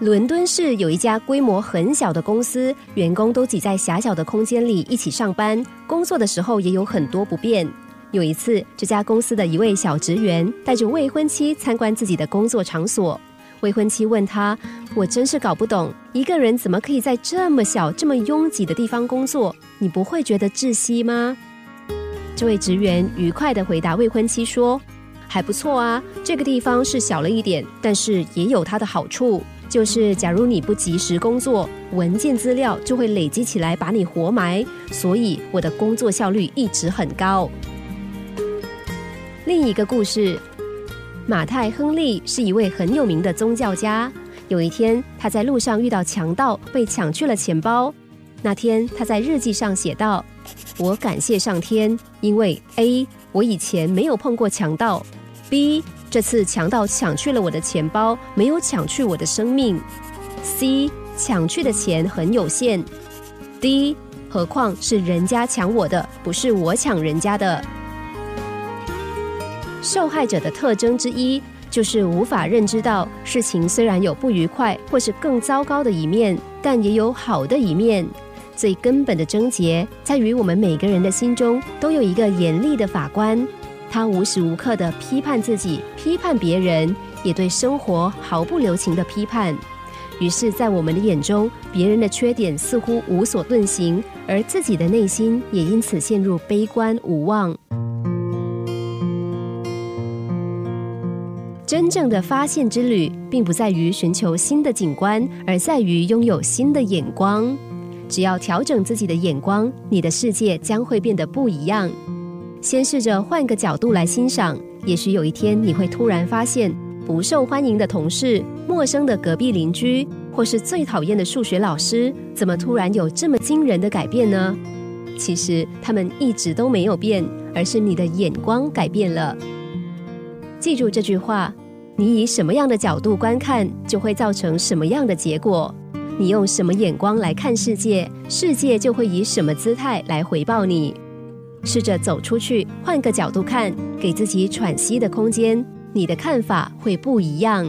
伦敦市有一家规模很小的公司，员工都挤在狭小的空间里一起上班，工作的时候也有很多不便。有一次，这家公司的一位小职员带着未婚妻参观自己的工作场所，未婚妻问他：“我真是搞不懂，一个人怎么可以在这么小、这么拥挤的地方工作？你不会觉得窒息吗？”这位职员愉快地回答未婚妻说：“还不错啊，这个地方是小了一点，但是也有它的好处。”就是，假如你不及时工作，文件资料就会累积起来把你活埋，所以我的工作效率一直很高。另一个故事，马太·亨利是一位很有名的宗教家。有一天，他在路上遇到强盗，被抢去了钱包。那天，他在日记上写道：“我感谢上天，因为 A，我以前没有碰过强盗；B。”这次强盗抢去了我的钱包，没有抢去我的生命。C 抢去的钱很有限。D 何况是人家抢我的，不是我抢人家的。受害者的特征之一就是无法认知到事情虽然有不愉快或是更糟糕的一面，但也有好的一面。最根本的症结在于我们每个人的心中都有一个严厉的法官。他无时无刻的批判自己，批判别人，也对生活毫不留情的批判。于是，在我们的眼中，别人的缺点似乎无所遁形，而自己的内心也因此陷入悲观无望。真正的发现之旅，并不在于寻求新的景观，而在于拥有新的眼光。只要调整自己的眼光，你的世界将会变得不一样。先试着换个角度来欣赏，也许有一天你会突然发现，不受欢迎的同事、陌生的隔壁邻居，或是最讨厌的数学老师，怎么突然有这么惊人的改变呢？其实他们一直都没有变，而是你的眼光改变了。记住这句话：你以什么样的角度观看，就会造成什么样的结果。你用什么眼光来看世界，世界就会以什么姿态来回报你。试着走出去，换个角度看，给自己喘息的空间，你的看法会不一样。